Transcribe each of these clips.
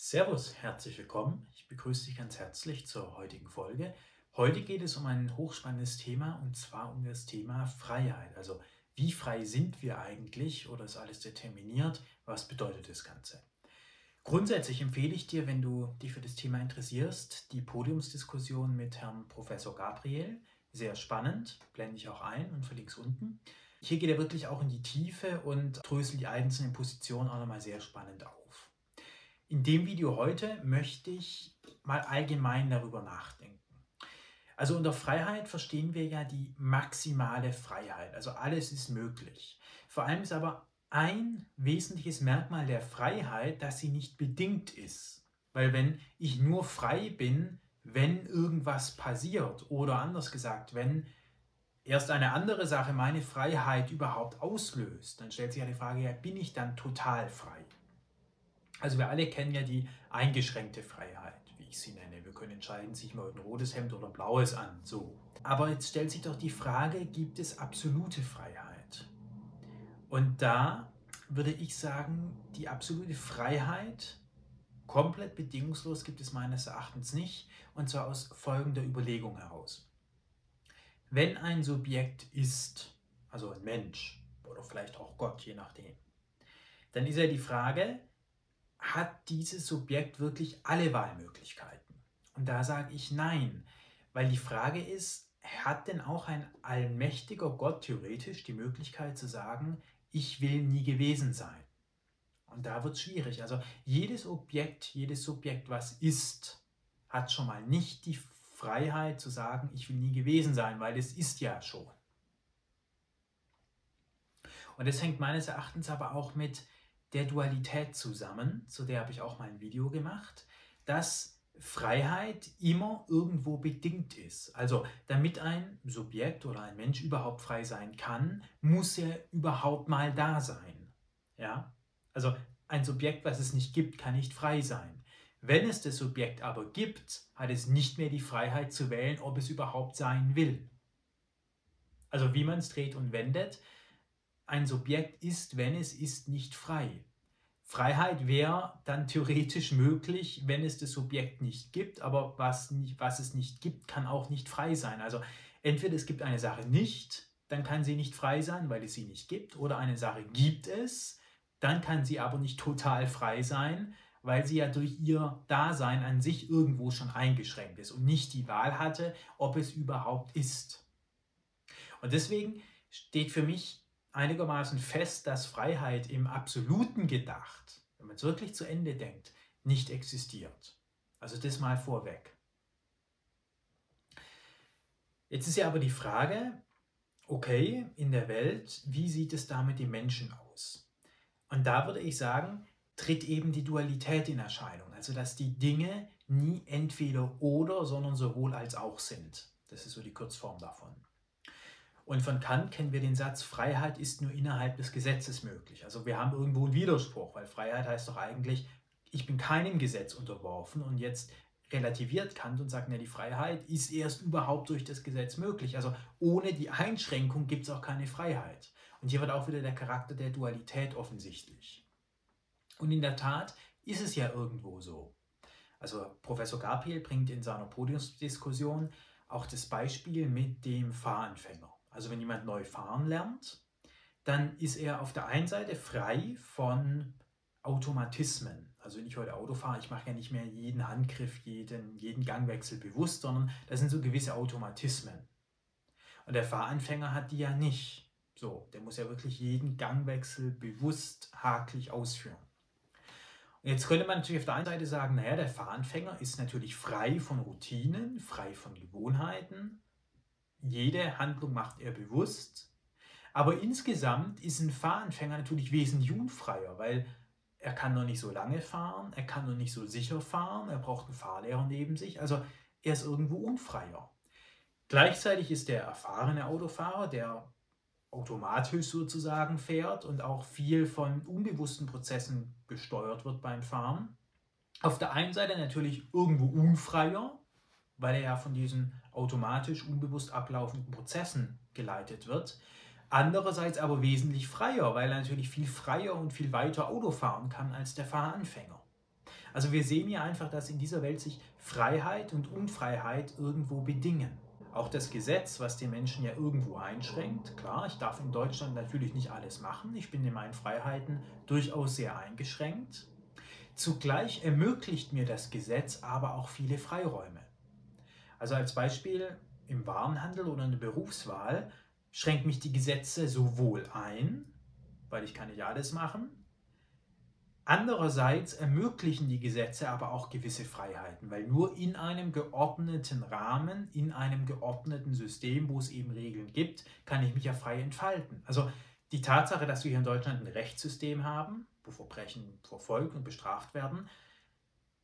Servus, herzlich willkommen. Ich begrüße dich ganz herzlich zur heutigen Folge. Heute geht es um ein hochspannendes Thema und zwar um das Thema Freiheit. Also wie frei sind wir eigentlich oder ist alles determiniert? Was bedeutet das Ganze? Grundsätzlich empfehle ich dir, wenn du dich für das Thema interessierst, die Podiumsdiskussion mit Herrn Professor Gabriel. Sehr spannend, blende ich auch ein und verlinke es unten. Hier geht er wirklich auch in die Tiefe und dröselt die einzelnen Positionen auch nochmal sehr spannend auf. In dem Video heute möchte ich mal allgemein darüber nachdenken. Also unter Freiheit verstehen wir ja die maximale Freiheit. Also alles ist möglich. Vor allem ist aber ein wesentliches Merkmal der Freiheit, dass sie nicht bedingt ist. Weil wenn ich nur frei bin, wenn irgendwas passiert oder anders gesagt, wenn erst eine andere Sache meine Freiheit überhaupt auslöst, dann stellt sich ja die Frage, ja, bin ich dann total frei? Also wir alle kennen ja die eingeschränkte Freiheit, wie ich sie nenne. Wir können entscheiden, sich mal ein rotes Hemd oder ein blaues an. So. Aber jetzt stellt sich doch die Frage, gibt es absolute Freiheit? Und da würde ich sagen, die absolute Freiheit komplett bedingungslos gibt es meines Erachtens nicht. Und zwar aus folgender Überlegung heraus. Wenn ein Subjekt ist, also ein Mensch oder vielleicht auch Gott, je nachdem, dann ist ja die Frage, hat dieses Subjekt wirklich alle Wahlmöglichkeiten? Und da sage ich nein, weil die Frage ist, hat denn auch ein allmächtiger Gott theoretisch die Möglichkeit zu sagen, ich will nie gewesen sein? Und da wird es schwierig. Also jedes Objekt, jedes Subjekt, was ist, hat schon mal nicht die Freiheit zu sagen, ich will nie gewesen sein, weil es ist ja schon. Und das hängt meines Erachtens aber auch mit der Dualität zusammen, zu der habe ich auch mal ein Video gemacht, dass Freiheit immer irgendwo bedingt ist. Also damit ein Subjekt oder ein Mensch überhaupt frei sein kann, muss er überhaupt mal da sein. Ja? Also ein Subjekt, was es nicht gibt, kann nicht frei sein. Wenn es das Subjekt aber gibt, hat es nicht mehr die Freiheit zu wählen, ob es überhaupt sein will. Also wie man es dreht und wendet, ein Subjekt ist, wenn es ist, nicht frei. Freiheit wäre dann theoretisch möglich, wenn es das Subjekt nicht gibt, aber was, nicht, was es nicht gibt, kann auch nicht frei sein. Also entweder es gibt eine Sache nicht, dann kann sie nicht frei sein, weil es sie nicht gibt, oder eine Sache gibt es, dann kann sie aber nicht total frei sein, weil sie ja durch ihr Dasein an sich irgendwo schon eingeschränkt ist und nicht die Wahl hatte, ob es überhaupt ist. Und deswegen steht für mich einigermaßen fest, dass Freiheit im Absoluten gedacht, wenn man es wirklich zu Ende denkt, nicht existiert. Also das mal vorweg. Jetzt ist ja aber die Frage, okay, in der Welt, wie sieht es da mit den Menschen aus? Und da würde ich sagen, tritt eben die Dualität in Erscheinung, also dass die Dinge nie entweder oder, sondern sowohl als auch sind. Das ist so die Kurzform davon. Und von Kant kennen wir den Satz, Freiheit ist nur innerhalb des Gesetzes möglich. Also wir haben irgendwo einen Widerspruch, weil Freiheit heißt doch eigentlich, ich bin keinem Gesetz unterworfen und jetzt relativiert Kant und sagt, ja, die Freiheit ist erst überhaupt durch das Gesetz möglich. Also ohne die Einschränkung gibt es auch keine Freiheit. Und hier wird auch wieder der Charakter der Dualität offensichtlich. Und in der Tat ist es ja irgendwo so. Also Professor Gabriel bringt in seiner Podiumsdiskussion auch das Beispiel mit dem Fahranfänger. Also wenn jemand neu fahren lernt, dann ist er auf der einen Seite frei von Automatismen. Also wenn ich heute Auto fahre, ich mache ja nicht mehr jeden Handgriff, jeden, jeden Gangwechsel bewusst, sondern das sind so gewisse Automatismen. Und der Fahranfänger hat die ja nicht. So, der muss ja wirklich jeden Gangwechsel bewusst haklich ausführen. Und jetzt könnte man natürlich auf der einen Seite sagen, naja, der Fahranfänger ist natürlich frei von Routinen, frei von Gewohnheiten, jede Handlung macht er bewusst. Aber insgesamt ist ein Fahranfänger natürlich wesentlich unfreier, weil er kann noch nicht so lange fahren, er kann noch nicht so sicher fahren, er braucht einen Fahrlehrer neben sich. Also er ist irgendwo unfreier. Gleichzeitig ist der erfahrene Autofahrer, der automatisch sozusagen fährt und auch viel von unbewussten Prozessen gesteuert wird beim Fahren. Auf der einen Seite natürlich irgendwo unfreier, weil er ja von diesen automatisch unbewusst ablaufenden Prozessen geleitet wird. Andererseits aber wesentlich freier, weil er natürlich viel freier und viel weiter Auto fahren kann als der Fahranfänger. Also wir sehen ja einfach, dass in dieser Welt sich Freiheit und Unfreiheit irgendwo bedingen. Auch das Gesetz, was den Menschen ja irgendwo einschränkt. Klar, ich darf in Deutschland natürlich nicht alles machen. Ich bin in meinen Freiheiten durchaus sehr eingeschränkt. Zugleich ermöglicht mir das Gesetz aber auch viele Freiräume. Also als Beispiel im Warenhandel oder in der Berufswahl schränkt mich die Gesetze sowohl ein, weil ich kann nicht alles machen, Andererseits ermöglichen die Gesetze aber auch gewisse Freiheiten, weil nur in einem geordneten Rahmen, in einem geordneten System, wo es eben Regeln gibt, kann ich mich ja frei entfalten. Also die Tatsache, dass wir hier in Deutschland ein Rechtssystem haben, wo Verbrechen verfolgt und bestraft werden,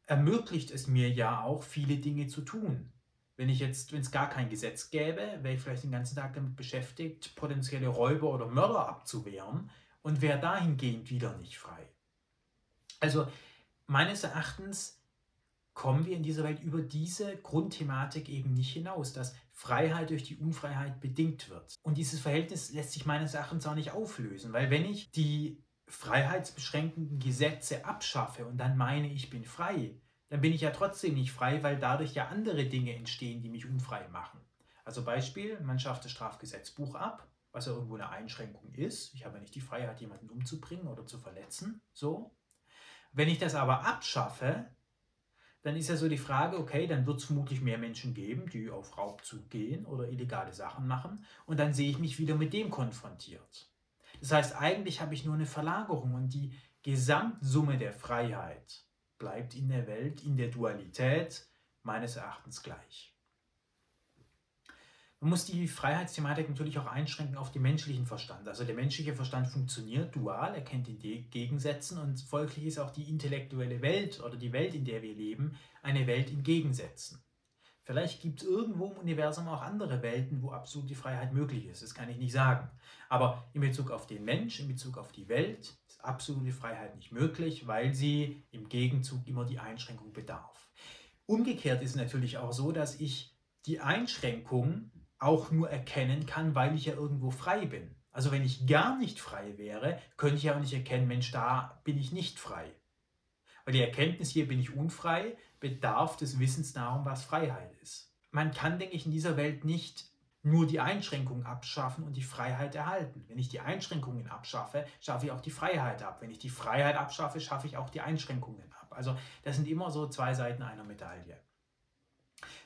ermöglicht es mir ja auch, viele Dinge zu tun. Wenn ich jetzt, wenn es gar kein Gesetz gäbe, wäre ich vielleicht den ganzen Tag damit beschäftigt, potenzielle Räuber oder Mörder abzuwehren und wäre dahingehend wieder nicht frei. Also meines Erachtens kommen wir in dieser Welt über diese Grundthematik eben nicht hinaus, dass Freiheit durch die Unfreiheit bedingt wird. Und dieses Verhältnis lässt sich meines Erachtens auch nicht auflösen, weil wenn ich die freiheitsbeschränkenden Gesetze abschaffe und dann meine, ich bin frei, dann bin ich ja trotzdem nicht frei, weil dadurch ja andere Dinge entstehen, die mich unfrei machen. Also Beispiel, man schafft das Strafgesetzbuch ab, was ja irgendwo eine Einschränkung ist. Ich habe ja nicht die Freiheit, jemanden umzubringen oder zu verletzen, so. Wenn ich das aber abschaffe, dann ist ja so die Frage, okay, dann wird es vermutlich mehr Menschen geben, die auf Raubzug gehen oder illegale Sachen machen und dann sehe ich mich wieder mit dem konfrontiert. Das heißt, eigentlich habe ich nur eine Verlagerung und die Gesamtsumme der Freiheit bleibt in der Welt, in der Dualität meines Erachtens gleich. Man muss die Freiheitsthematik natürlich auch einschränken auf den menschlichen Verstand. Also der menschliche Verstand funktioniert dual, erkennt die Gegensätzen und folglich ist auch die intellektuelle Welt oder die Welt, in der wir leben, eine Welt in Gegensätzen. Vielleicht gibt es irgendwo im Universum auch andere Welten, wo absolute Freiheit möglich ist. Das kann ich nicht sagen. Aber in Bezug auf den Mensch, in Bezug auf die Welt, absolute Freiheit nicht möglich, weil sie im Gegenzug immer die Einschränkung bedarf. Umgekehrt ist es natürlich auch so, dass ich die Einschränkung auch nur erkennen kann, weil ich ja irgendwo frei bin. Also wenn ich gar nicht frei wäre, könnte ich ja auch nicht erkennen, Mensch, da bin ich nicht frei. Weil die Erkenntnis, hier bin ich unfrei, bedarf des Wissens darum, was Freiheit ist. Man kann, denke ich, in dieser Welt nicht nur die Einschränkungen abschaffen und die Freiheit erhalten. Wenn ich die Einschränkungen abschaffe, schaffe ich auch die Freiheit ab. Wenn ich die Freiheit abschaffe, schaffe ich auch die Einschränkungen ab. Also das sind immer so zwei Seiten einer Medaille.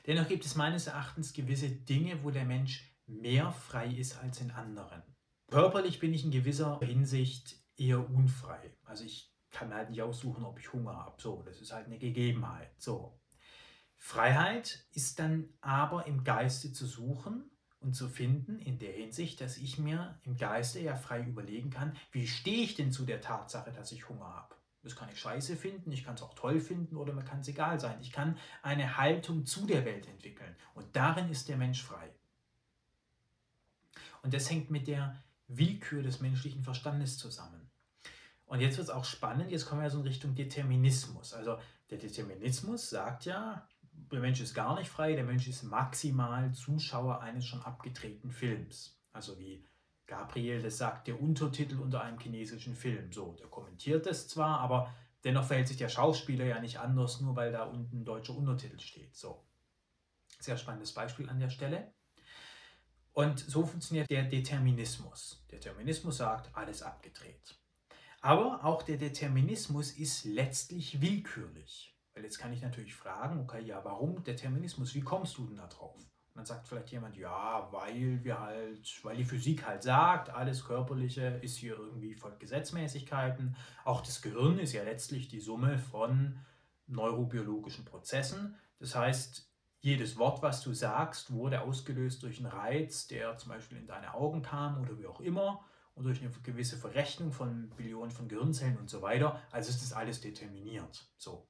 Dennoch gibt es meines Erachtens gewisse Dinge, wo der Mensch mehr frei ist als in anderen. Körperlich bin ich in gewisser Hinsicht eher unfrei. Also ich kann mir halt nicht aussuchen, ob ich Hunger habe. So, das ist halt eine Gegebenheit. So. Freiheit ist dann aber im Geiste zu suchen und zu finden, in der Hinsicht, dass ich mir im Geiste ja frei überlegen kann, wie stehe ich denn zu der Tatsache, dass ich Hunger habe. Das kann ich scheiße finden, ich kann es auch toll finden oder mir kann es egal sein. Ich kann eine Haltung zu der Welt entwickeln und darin ist der Mensch frei. Und das hängt mit der Willkür des menschlichen Verstandes zusammen. Und jetzt wird es auch spannend, jetzt kommen wir so in Richtung Determinismus. Also der Determinismus sagt ja, der Mensch ist gar nicht frei, der Mensch ist maximal Zuschauer eines schon abgedrehten Films. Also wie Gabriel, das sagt der Untertitel unter einem chinesischen Film. So, der kommentiert das zwar, aber dennoch verhält sich der Schauspieler ja nicht anders, nur weil da unten deutscher Untertitel steht. So. Sehr spannendes Beispiel an der Stelle. Und so funktioniert der Determinismus. Der Determinismus sagt, alles abgedreht. Aber auch der Determinismus ist letztlich willkürlich. Weil jetzt kann ich natürlich fragen, okay, ja, warum Determinismus? Wie kommst du denn da drauf? dann sagt vielleicht jemand, ja, weil wir halt, weil die Physik halt sagt, alles Körperliche ist hier irgendwie folgt Gesetzmäßigkeiten. Auch das Gehirn ist ja letztlich die Summe von neurobiologischen Prozessen. Das heißt, jedes Wort, was du sagst, wurde ausgelöst durch einen Reiz, der zum Beispiel in deine Augen kam oder wie auch immer und durch eine gewisse Verrechnung von Billionen von Gehirnzellen und so weiter. Also ist das alles determiniert. So.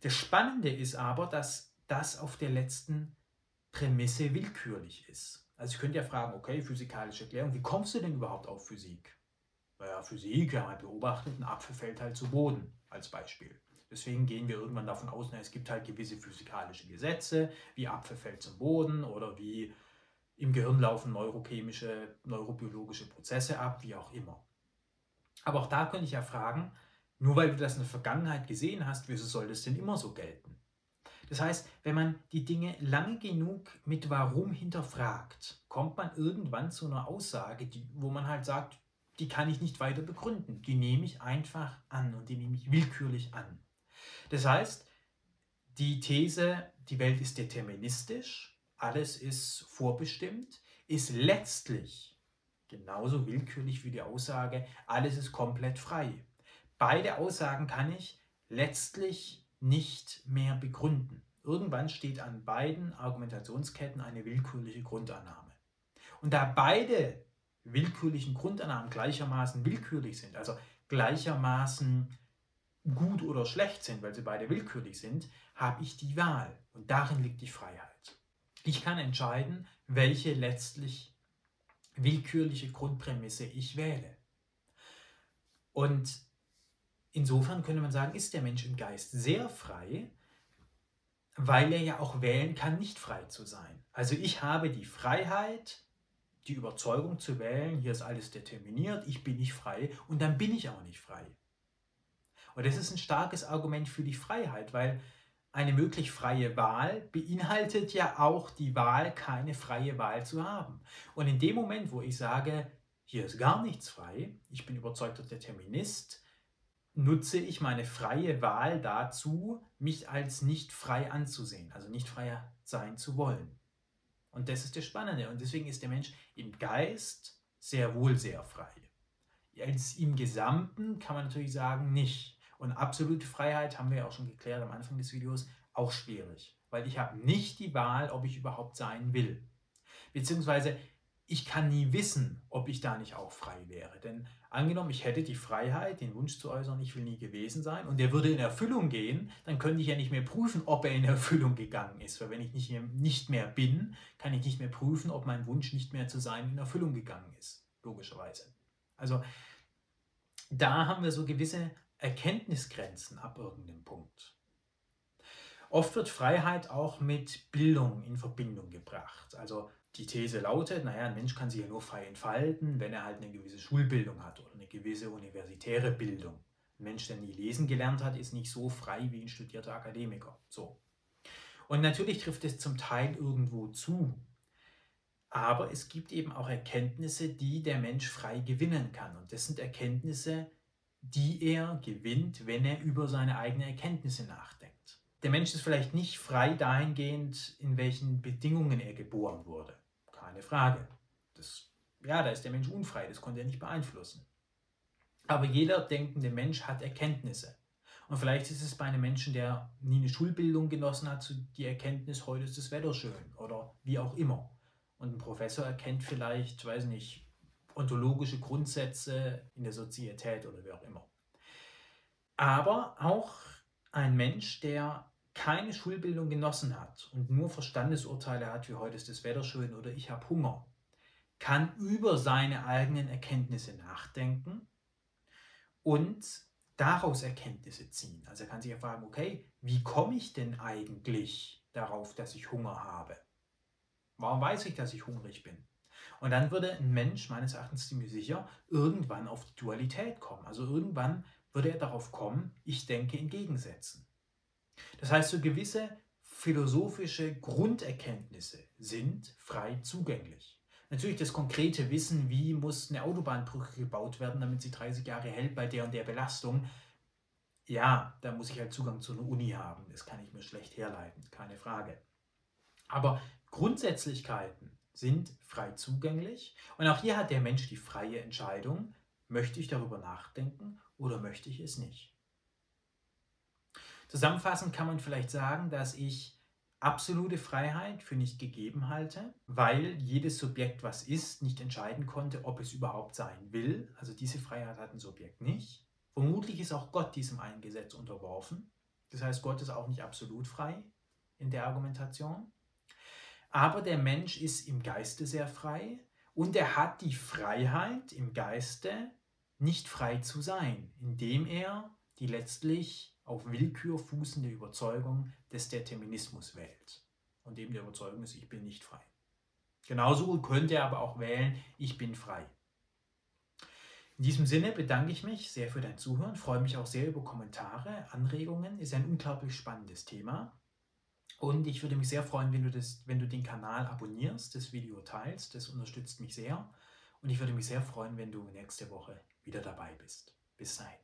Das Spannende ist aber, dass das auf der letzten Prämisse willkürlich ist. Also ich könnte ja fragen, okay, physikalische Erklärung, wie kommst du denn überhaupt auf Physik? Naja, Physik, haben halt beobachtet, ein Apfel fällt halt zu Boden als Beispiel. Deswegen gehen wir irgendwann davon aus, na, es gibt halt gewisse physikalische Gesetze, wie Apfel fällt zum Boden oder wie im Gehirn laufen neurochemische, neurobiologische Prozesse ab, wie auch immer. Aber auch da könnte ich ja fragen, Nur weil du das in der Vergangenheit gesehen hast, wieso soll das denn immer so gelten? Das heißt, wenn man die Dinge lange genug mit Warum hinterfragt, kommt man irgendwann zu einer Aussage, die, wo man halt sagt, die kann ich nicht weiter begründen. Die nehme ich einfach an und die nehme ich willkürlich an. Das heißt, die These, die Welt ist deterministisch, alles ist vorbestimmt, ist letztlich genauso willkürlich wie die Aussage, alles ist komplett frei. Beide Aussagen kann ich letztlich nicht mehr begründen. Irgendwann steht an beiden Argumentationsketten eine willkürliche Grundannahme. Und da beide willkürlichen Grundannahmen gleichermaßen willkürlich sind, also gleichermaßen gut oder schlecht sind, weil sie beide willkürlich sind, habe ich die Wahl. Und darin liegt die Freiheit. Ich kann entscheiden, welche letztlich willkürliche Grundprämisse ich wähle. Und insofern könnte man sagen, ist der Mensch im Geist sehr frei, weil er ja auch wählen kann, nicht frei zu sein. Also ich habe die Freiheit, die Überzeugung zu wählen, hier ist alles determiniert, ich bin nicht frei und dann bin ich auch nicht frei. Und das ist ein starkes Argument für die Freiheit, weil eine möglich freie Wahl beinhaltet ja auch die Wahl, keine freie Wahl zu haben. Und in dem Moment, wo ich sage, hier ist gar nichts frei, ich bin überzeugter Determinist, nutze ich meine freie Wahl dazu, mich als nicht frei anzusehen, also nicht frei sein zu wollen. Und das ist das Spannende. Und deswegen ist der Mensch im Geist sehr wohl sehr frei. Als im Gesamten kann man natürlich sagen, nicht. Und absolute Freiheit, haben wir ja auch schon geklärt am Anfang des Videos, auch schwierig. Weil ich habe nicht die Wahl, ob ich überhaupt sein will. Beziehungsweise ich kann nie wissen, ob ich da nicht auch frei wäre. Denn angenommen, ich hätte die Freiheit, den Wunsch zu äußern, ich will nie gewesen sein, und der würde in Erfüllung gehen, dann könnte ich ja nicht mehr prüfen, ob er in Erfüllung gegangen ist. Weil wenn ich nicht mehr, nicht mehr bin, kann ich nicht mehr prüfen, ob mein Wunsch nicht mehr zu sein in Erfüllung gegangen ist. Logischerweise. Also da haben wir so gewisse Erkenntnisgrenzen ab irgendeinem Punkt. Oft wird Freiheit auch mit Bildung in Verbindung gebracht. Also die These lautet, naja, ein Mensch kann sich ja nur frei entfalten, wenn er halt eine gewisse Schulbildung hat oder eine gewisse universitäre Bildung. Ein Mensch, der nie lesen gelernt hat, ist nicht so frei wie ein studierter Akademiker. So. Und natürlich trifft es zum Teil irgendwo zu. Aber es gibt eben auch Erkenntnisse, die der Mensch frei gewinnen kann. Und das sind Erkenntnisse, die er gewinnt, wenn er über seine eigenen Erkenntnisse nachdenkt. Der Mensch ist vielleicht nicht frei dahingehend, in welchen Bedingungen er geboren wurde. Keine Frage. Das, ja, da ist der Mensch unfrei, das konnte er nicht beeinflussen. Aber jeder denkende Mensch hat Erkenntnisse. Und vielleicht ist es bei einem Menschen, der nie eine Schulbildung genossen hat, die Erkenntnis, heute ist das Wetter schön oder wie auch immer. Und ein Professor erkennt vielleicht, weiß nicht, ontologische Grundsätze in der Sozietät oder wie auch immer. Aber auch ein Mensch, der keine Schulbildung genossen hat und nur Verstandesurteile hat, wie heute ist das Wetter schön oder ich habe Hunger, kann über seine eigenen Erkenntnisse nachdenken und daraus Erkenntnisse ziehen. Also er kann sich ja fragen, okay, wie komme ich denn eigentlich darauf, dass ich Hunger habe? Warum weiß ich, dass ich hungrig bin? Und dann würde ein Mensch meines Erachtens ziemlich sicher irgendwann auf die Dualität kommen. Also irgendwann würde er darauf kommen, ich denke in Gegensätzen. Das heißt, so gewisse philosophische Grunderkenntnisse sind frei zugänglich. Natürlich das konkrete Wissen, wie muss eine Autobahnbrücke gebaut werden, damit sie 30 Jahre hält bei der und der Belastung. Ja, da muss ich halt Zugang zu einer Uni haben. Das kann ich mir schlecht herleiten, keine Frage. Aber Grundsätzlichkeiten sind frei zugänglich und auch hier hat der Mensch die freie Entscheidung, möchte ich darüber nachdenken oder möchte ich es nicht. Zusammenfassend kann man vielleicht sagen, dass ich absolute Freiheit für nicht gegeben halte, weil jedes Subjekt, was ist, nicht entscheiden konnte, ob es überhaupt sein will. Also diese Freiheit hat ein Subjekt nicht. Vermutlich ist auch Gott diesem einen Gesetz unterworfen. Das heißt, Gott ist auch nicht absolut frei in der Argumentation. Aber der Mensch ist im Geiste sehr frei und er hat die Freiheit im Geiste, nicht frei zu sein, indem er die letztlich auf Willkür fußende Überzeugung des Determinismus wählt. Und eben der Überzeugung ist, ich bin nicht frei. Genauso könnte er aber auch wählen, ich bin frei. In diesem Sinne bedanke ich mich sehr für dein Zuhören, freue mich auch sehr über Kommentare, Anregungen. Ist ein unglaublich spannendes Thema. Und ich würde mich sehr freuen, wenn du, das, wenn du den Kanal abonnierst, das Video teilst. Das unterstützt mich sehr. Und ich würde mich sehr freuen, wenn du nächste Woche wieder dabei bist. Bis dahin.